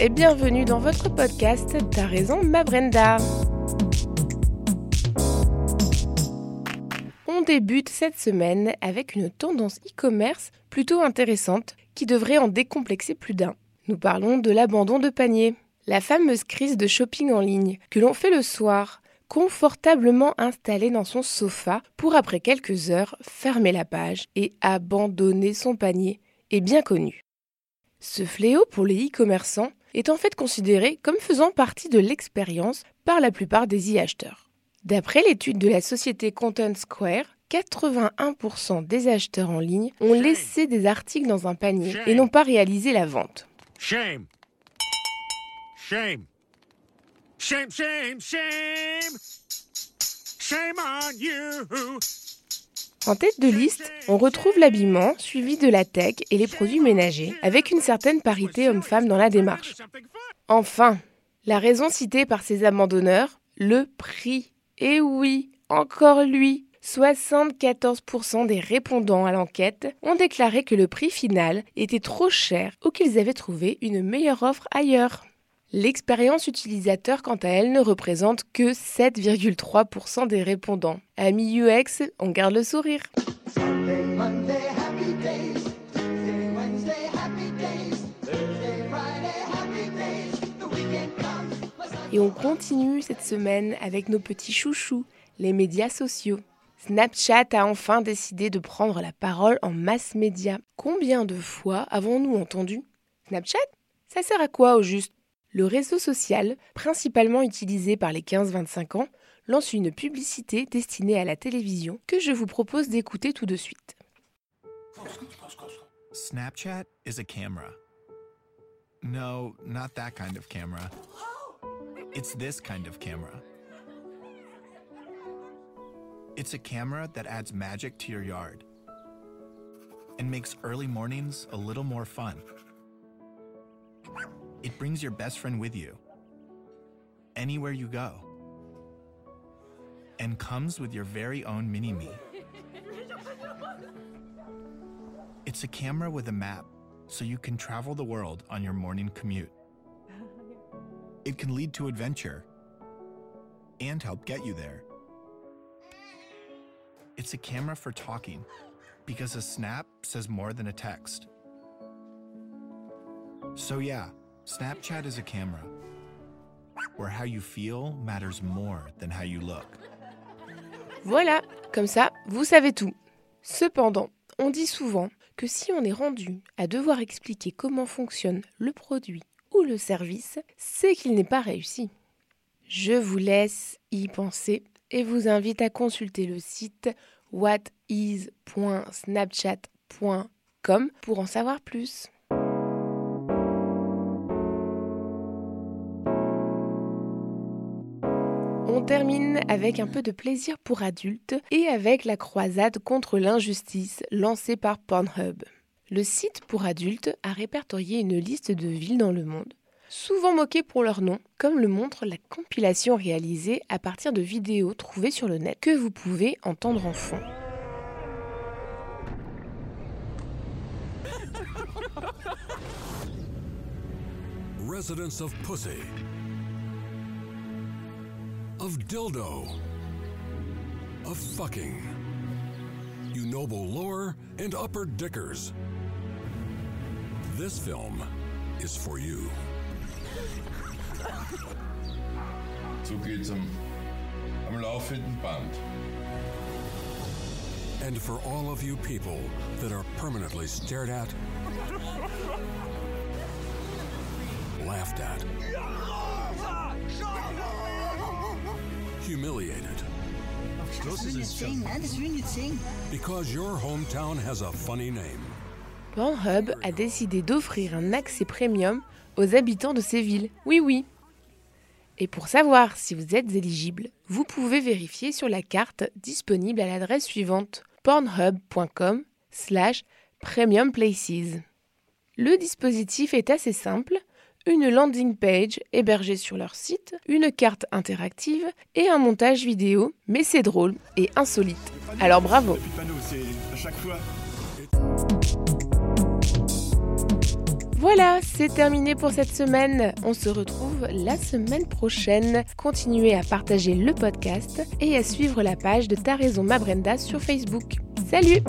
et bienvenue dans votre podcast T'as raison ma Brenda. On débute cette semaine avec une tendance e-commerce plutôt intéressante qui devrait en décomplexer plus d'un. Nous parlons de l'abandon de panier. La fameuse crise de shopping en ligne que l'on fait le soir, confortablement installé dans son sofa pour après quelques heures fermer la page et abandonner son panier est bien connu. Ce fléau pour les e-commerçants est en fait considéré comme faisant partie de l'expérience par la plupart des e-acheteurs. D'après l'étude de la société Content Square, 81% des acheteurs en ligne ont laissé des articles dans un panier et n'ont pas réalisé la vente. Shame. Shame. Shame, shame, shame. Shame on you. En tête de liste, on retrouve l'habillement, suivi de la tech et les produits ménagers, avec une certaine parité homme-femme dans la démarche. Enfin, la raison citée par ces abandonneurs, le prix. Et oui, encore lui. 74% des répondants à l'enquête ont déclaré que le prix final était trop cher ou qu'ils avaient trouvé une meilleure offre ailleurs. L'expérience utilisateur, quant à elle, ne représente que 7,3% des répondants. Amis UX, on garde le sourire. Et on continue cette semaine avec nos petits chouchous, les médias sociaux. Snapchat a enfin décidé de prendre la parole en mass média. Combien de fois avons-nous entendu Snapchat? Ça sert à quoi au juste? Le réseau social, principalement utilisé par les 15-25 ans, lance une publicité destinée à la télévision que je vous propose d'écouter tout de suite. Snapchat is a camera. No, not that kind of camera. It's this kind of camera. It's a camera that adds magic to your yard and makes early mornings a little more fun. It brings your best friend with you, anywhere you go, and comes with your very own mini me. It's a camera with a map, so you can travel the world on your morning commute. It can lead to adventure and help get you there. It's a camera for talking, because a snap says more than a text. So, yeah, Snapchat is a camera where how you feel matters more than how you look. Voilà, comme ça, vous savez tout. Cependant, on dit souvent que si on est rendu à devoir expliquer comment fonctionne le produit ou le service, c'est qu'il n'est pas réussi. Je vous laisse y penser et vous invite à consulter le site whatis.snapchat.com pour en savoir plus. Avec un peu de plaisir pour adultes et avec la croisade contre l'injustice lancée par Pornhub. Le site pour adultes a répertorié une liste de villes dans le monde, souvent moquées pour leur nom, comme le montre la compilation réalisée à partir de vidéos trouvées sur le net que vous pouvez entendre en fond. Residents of Pussy. Of dildo, of fucking, you noble lower and upper dickers. This film is for you. So geht's am, am laufenden Band. And for all of you people that are permanently stared at, laughed at, humiliated. Because your hometown has a funny name. Pornhub a décidé d'offrir un accès premium aux habitants de ces villes. Oui, oui. Et pour savoir si vous êtes éligible, vous pouvez vérifier sur la carte disponible à l'adresse suivante pornhub.com slash premiumplaces. Le dispositif est assez simple une landing page hébergée sur leur site, une carte interactive et un montage vidéo, mais c'est drôle et insolite. Alors bravo Voilà, c'est terminé pour cette semaine. On se retrouve la semaine prochaine. Continuez à partager le podcast et à suivre la page de Ta raison ma Brenda sur Facebook. Salut